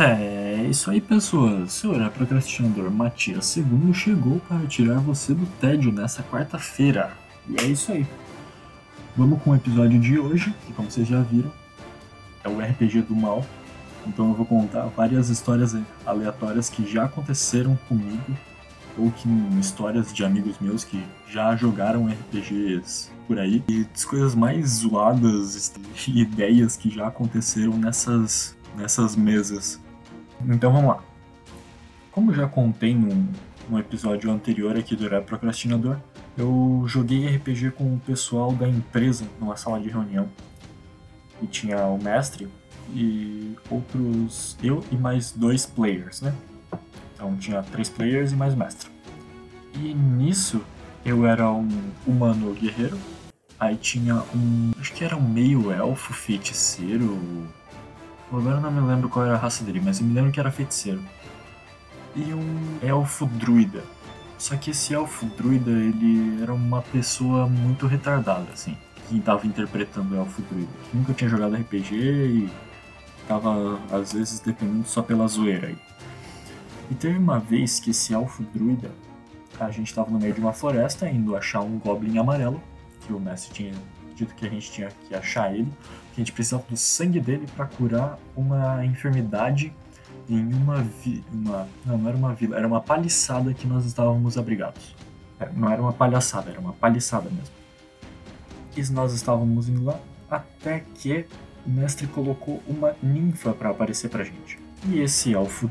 É isso aí, pessoas. Seu horário procrastinador Matias II chegou para tirar você do tédio nessa quarta-feira. E é isso aí. Vamos com o episódio de hoje, que como vocês já viram, é o RPG do mal. Então eu vou contar várias histórias aleatórias que já aconteceram comigo, ou que histórias de amigos meus que já jogaram RPGs por aí, e as coisas mais zoadas e ideias que já aconteceram nessas, nessas mesas. Então vamos lá. Como já contei num, num episódio anterior aqui do Horário Procrastinador, eu joguei RPG com o pessoal da empresa numa sala de reunião. E tinha o mestre e outros. eu e mais dois players, né? Então tinha três players e mais mestre. E nisso eu era um humano guerreiro. Aí tinha um. acho que era um meio elfo feiticeiro Agora eu não me lembro qual era a raça dele, mas eu me lembro que era feiticeiro. E um elfo druida. Só que esse elfo druida, ele era uma pessoa muito retardada, assim. Quem tava interpretando o elfo druida. Que nunca tinha jogado RPG e tava, às vezes, dependendo só pela zoeira aí. E teve uma vez que esse elfo druida, a gente tava no meio de uma floresta, indo achar um goblin amarelo, que o mestre tinha dito que a gente tinha que achar ele que a gente precisava do sangue dele para curar uma enfermidade em uma, vi uma não, não era uma vila, era uma paliçada que nós estávamos abrigados. É, não era uma palhaçada, era uma paliçada mesmo. E nós estávamos indo lá até que o mestre colocou uma ninfa para aparecer pra gente. E esse elfo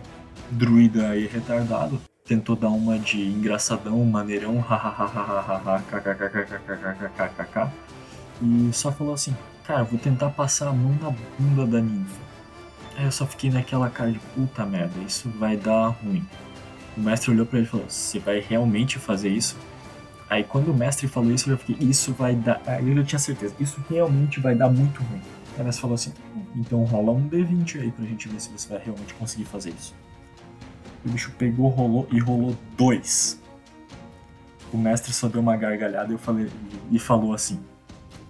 druida aí retardado tentou dar uma de engraçadão, maneirão, hahaha, e só falou assim: cara, vou tentar passar a mão na bunda da ninfa. Aí eu só fiquei naquela cara de puta merda, isso vai dar ruim. O mestre olhou para ele e falou: Você vai realmente fazer isso? Aí quando o mestre falou isso, eu fiquei: Isso vai dar. Aí eu tinha certeza: Isso realmente vai dar muito ruim. Aí o mestre falou assim: Então rola um D20 aí pra gente ver se você vai realmente conseguir fazer isso. O bicho pegou, rolou e rolou dois. O mestre só deu uma gargalhada e, eu falei, e falou assim: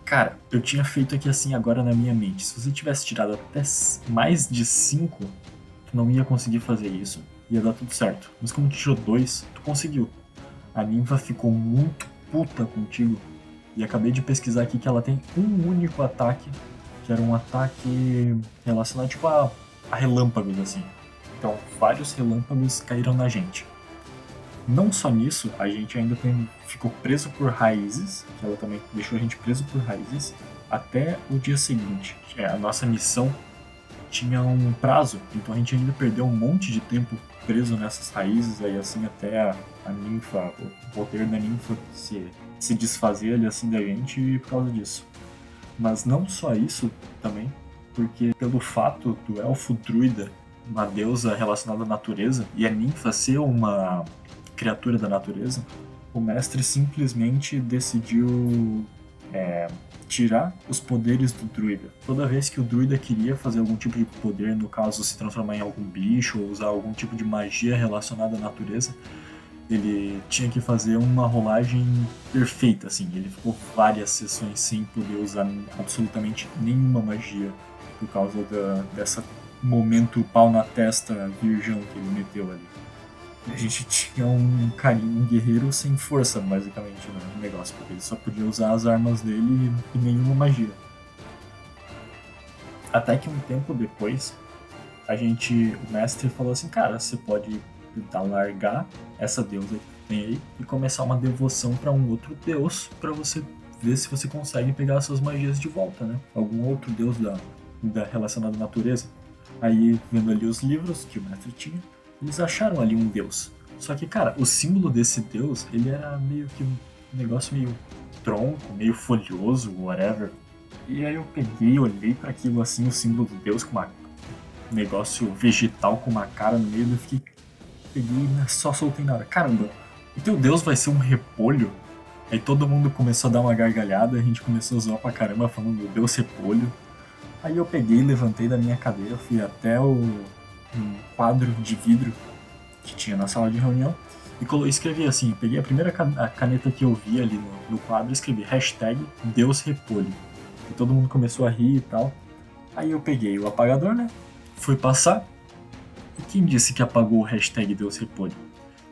Cara, eu tinha feito aqui assim agora na minha mente. Se você tivesse tirado até mais de 5, tu não ia conseguir fazer isso. Ia dar tudo certo. Mas como tu tirou 2, tu conseguiu. A ninfa ficou muito puta contigo. E acabei de pesquisar aqui que ela tem um único ataque, que era um ataque relacionado tipo a, a relâmpagos, assim. Então, vários relâmpagos caíram na gente. Não só nisso, a gente ainda tem, ficou preso por raízes, que ela também deixou a gente preso por raízes, até o dia seguinte. É, a nossa missão tinha um prazo, então a gente ainda perdeu um monte de tempo preso nessas raízes, aí assim até a, a ninfa, o poder da ninfa se, se desfazer ali assim da gente por causa disso. Mas não só isso também, porque pelo fato do elfo druida, uma deusa relacionada à natureza, e a ninfa ser uma criatura da natureza, o mestre simplesmente decidiu é, tirar os poderes do druida. Toda vez que o druida queria fazer algum tipo de poder, no caso se transformar em algum bicho ou usar algum tipo de magia relacionada à natureza, ele tinha que fazer uma rolagem perfeita, assim. Ele ficou várias sessões sem poder usar absolutamente nenhuma magia por causa da, dessa momento pau na testa virgão que ele meteu ali a gente tinha um carinho, um guerreiro sem força, basicamente, no negócio, porque ele só podia usar as armas dele e nenhuma magia. Até que um tempo depois, a gente, o mestre falou assim, cara, você pode tentar largar essa deusa que tem aí e começar uma devoção para um outro deus para você ver se você consegue pegar suas magias de volta, né? Algum outro deus da, da relacionado à natureza. Aí, vendo ali os livros que o mestre tinha, eles acharam ali um deus. Só que, cara, o símbolo desse deus, ele era meio que um negócio meio tronco, meio folhoso, whatever. E aí eu peguei, olhei para aquilo assim, o símbolo do deus com uma um negócio vegetal com uma cara no meio, eu fiquei peguei e só soltei nada. Caramba, o teu deus vai ser um repolho? Aí todo mundo começou a dar uma gargalhada, a gente começou a zoar pra caramba falando deus repolho. Aí eu peguei, levantei da minha cadeira, fui até o um quadro de vidro que tinha na sala de reunião e escrevi assim, peguei a primeira caneta que eu vi ali no, no quadro e escrevi hashtag Deus Repolho. E todo mundo começou a rir e tal. Aí eu peguei o apagador, né? Fui passar quem disse que apagou o hashtag Deus Repolho?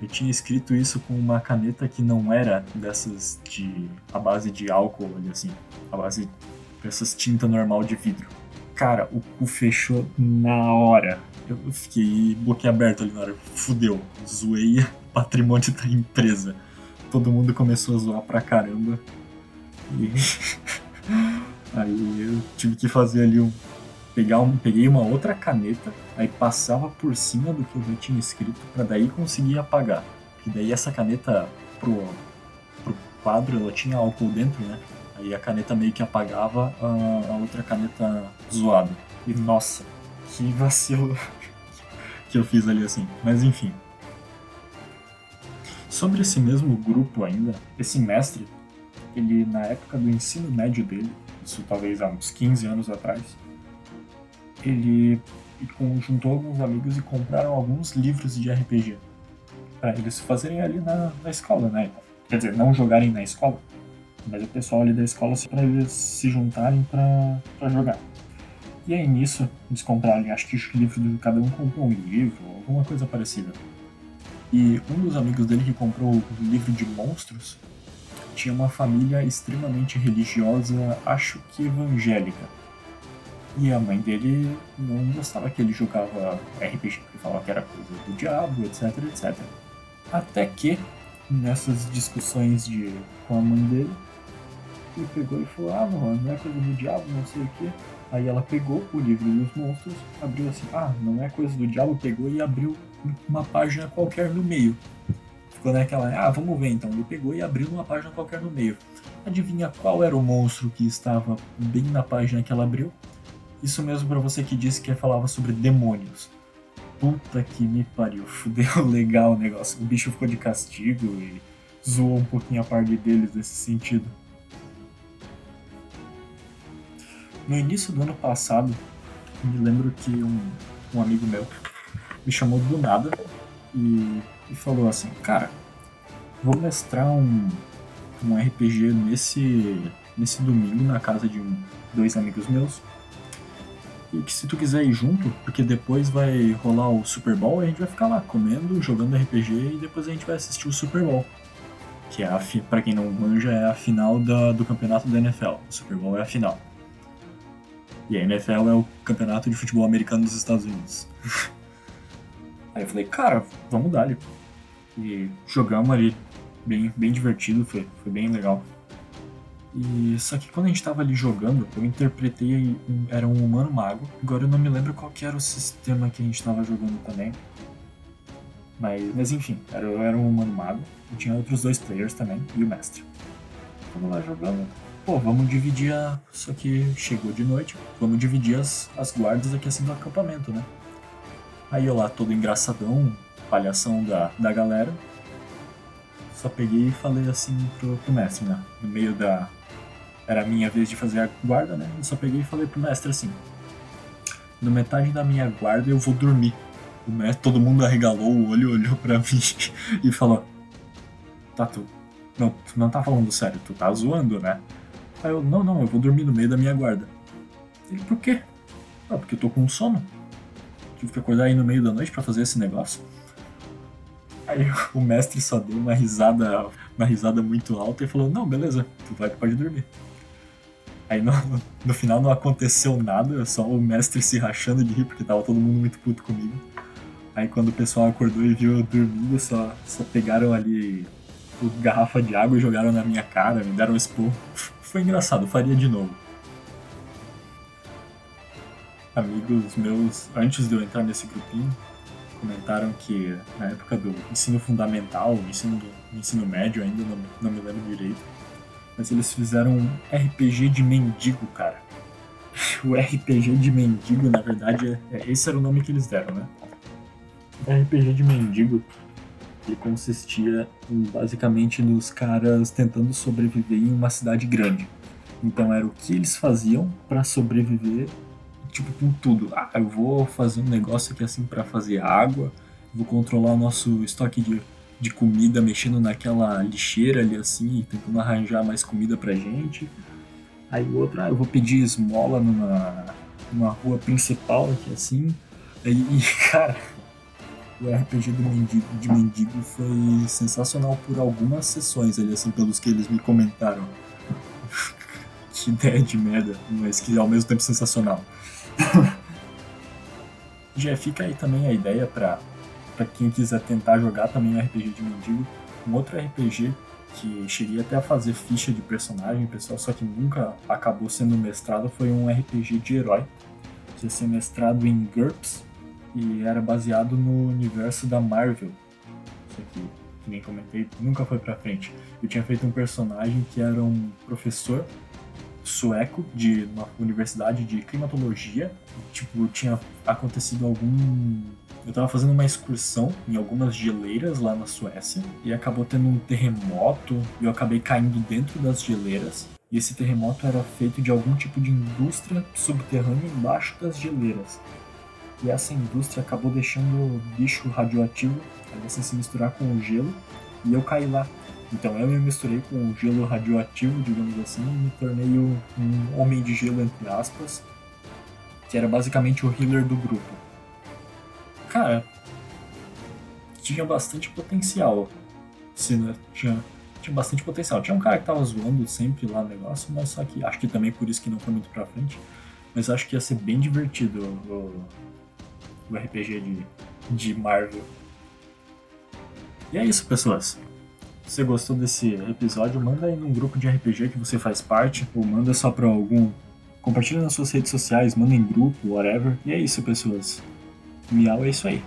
Eu tinha escrito isso com uma caneta que não era dessas de. a base de álcool, assim, a base dessas tinta normal de vidro. Cara, o cu fechou na hora. Eu fiquei boquiaberto ali na hora. Fudeu. Zoei patrimônio da empresa. Todo mundo começou a zoar pra caramba. E. Aí eu tive que fazer ali um. Pegar um, peguei uma outra caneta, aí passava por cima do que eu já tinha escrito, para daí conseguir apagar. E daí essa caneta pro, pro quadro, ela tinha álcool dentro, né? Aí a caneta meio que apagava a, a outra caneta zoada. E nossa, que vacilo que eu fiz ali assim. Mas enfim. Sobre esse mesmo grupo ainda, esse mestre, ele na época do ensino médio dele, isso talvez há uns 15 anos atrás, ele juntou alguns amigos e compraram alguns livros de RPG para eles fazerem ali na, na escola, né? Quer dizer, não jogarem na escola, mas o pessoal ali da escola para eles se juntarem para jogar. E aí nisso eles compraram, acho que o livro de cada um comprou um livro, alguma coisa parecida. E um dos amigos dele que comprou o livro de monstros tinha uma família extremamente religiosa, acho que evangélica. E a mãe dele não gostava que ele jogava RPG, porque falava que era coisa do diabo, etc, etc. Até que, nessas discussões de, com a mãe dele, ele pegou e falou: Ah, não, não é coisa do diabo, não sei o que. Aí ela pegou o livro dos monstros, abriu assim: Ah, não é coisa do diabo, pegou e abriu uma página qualquer no meio. Ficou naquela, ah, vamos ver então. Ele pegou e abriu uma página qualquer no meio. Adivinha qual era o monstro que estava bem na página que ela abriu? Isso mesmo para você que disse que falava sobre demônios. Puta que me pariu, fudeu legal o negócio. O bicho ficou de castigo e zoou um pouquinho a parte deles nesse sentido. No início do ano passado, me lembro que um, um amigo meu me chamou do nada e, e falou assim, cara, vou mestrar um, um RPG nesse, nesse domingo na casa de um, dois amigos meus. E que se tu quiser ir junto, porque depois vai rolar o Super Bowl, a gente vai ficar lá comendo, jogando RPG e depois a gente vai assistir o Super Bowl. Que é a, pra quem não manja, é a final da, do campeonato da NFL. O Super Bowl é a final. E a NFL é o campeonato de futebol americano dos Estados Unidos. Aí eu falei, cara, vamos dar ali. E jogamos ali, bem, bem divertido, foi, foi bem legal. E só que quando a gente tava ali jogando, eu interpretei era um humano mago. Agora eu não me lembro qual que era o sistema que a gente tava jogando também. Mas, mas enfim, era, era um humano mago. E tinha outros dois players também, e o mestre. Vamos lá jogando. Pô, vamos dividir a. Só que chegou de noite, vamos dividir as, as guardas aqui assim do acampamento, né? Aí eu lá, todo engraçadão, palhação da, da galera. Só peguei e falei assim pro, pro mestre, né? No meio da. Era a minha vez de fazer a guarda, né? Eu só peguei e falei pro mestre assim: No metade da minha guarda eu vou dormir. O mestre, todo mundo arregalou o olho, olhou pra mim e falou: Tá, tu. Não, tu não tá falando sério, tu tá zoando, né? Aí eu: Não, não, eu vou dormir no meio da minha guarda. Ele: Por quê? Ah, porque eu tô com sono tive que acordar aí no meio da noite para fazer esse negócio. Aí o mestre só deu uma risada, uma risada muito alta e falou: Não, beleza, tu vai, pode dormir. Aí no, no final não aconteceu nada, só o mestre se rachando de rir porque tava todo mundo muito puto comigo. Aí quando o pessoal acordou e viu eu dormindo, só, só pegaram ali garrafa de água e jogaram na minha cara, me deram um expor. Foi engraçado, faria de novo amigos meus, antes de eu entrar nesse grupinho, comentaram que na época do ensino fundamental, ensino, do, ensino médio ainda, não, não me lembro direito, mas eles fizeram um RPG de mendigo, cara. O RPG de mendigo, na verdade, é, é, esse era o nome que eles deram, né? RPG de mendigo, ele consistia basicamente nos caras tentando sobreviver em uma cidade grande. Então era o que eles faziam para sobreviver tipo, com tudo. Ah, eu vou fazer um negócio aqui assim para fazer água, vou controlar o nosso estoque de, de comida mexendo naquela lixeira ali assim, tentando arranjar mais comida pra gente. Aí o outro, ah, eu vou pedir esmola numa, numa rua principal aqui assim. Aí, e, cara, o RPG do mendigo, de mendigo foi sensacional por algumas sessões ali, assim, pelos que eles me comentaram. que ideia de merda, mas que ao mesmo tempo sensacional. Já fica aí também a ideia para quem quiser tentar jogar também RPG de mendigo. Um outro RPG que cheguei até a fazer ficha de personagem, pessoal, só que nunca acabou sendo mestrado, foi um RPG de herói, que ia ser mestrado em GURPS e era baseado no universo da Marvel. Isso aqui, que nem comentei, nunca foi pra frente. Eu tinha feito um personagem que era um professor sueco de uma universidade de climatologia. Tipo, tinha acontecido algum eu tava fazendo uma excursão em algumas geleiras lá na Suécia e acabou tendo um terremoto e eu acabei caindo dentro das geleiras. E esse terremoto era feito de algum tipo de indústria subterrânea embaixo das geleiras. E essa indústria acabou deixando lixo radioativo, assim se misturar com o gelo, e eu caí lá. Então eu me misturei com o gelo radioativo, digamos assim, e me tornei um homem de gelo, entre aspas, que era basicamente o healer do grupo cara, tinha bastante potencial. Se, né, tinha, tinha bastante potencial. Tinha um cara que tava zoando sempre lá no negócio, mas só que acho que também por isso que não foi muito pra frente. Mas acho que ia ser bem divertido o, o RPG de, de Marvel. E é isso, pessoas. Se você gostou desse episódio, manda aí num grupo de RPG que você faz parte, ou manda só pra algum. Compartilha nas suas redes sociais, manda em grupo, whatever. E é isso, pessoas. Miau é isso aí.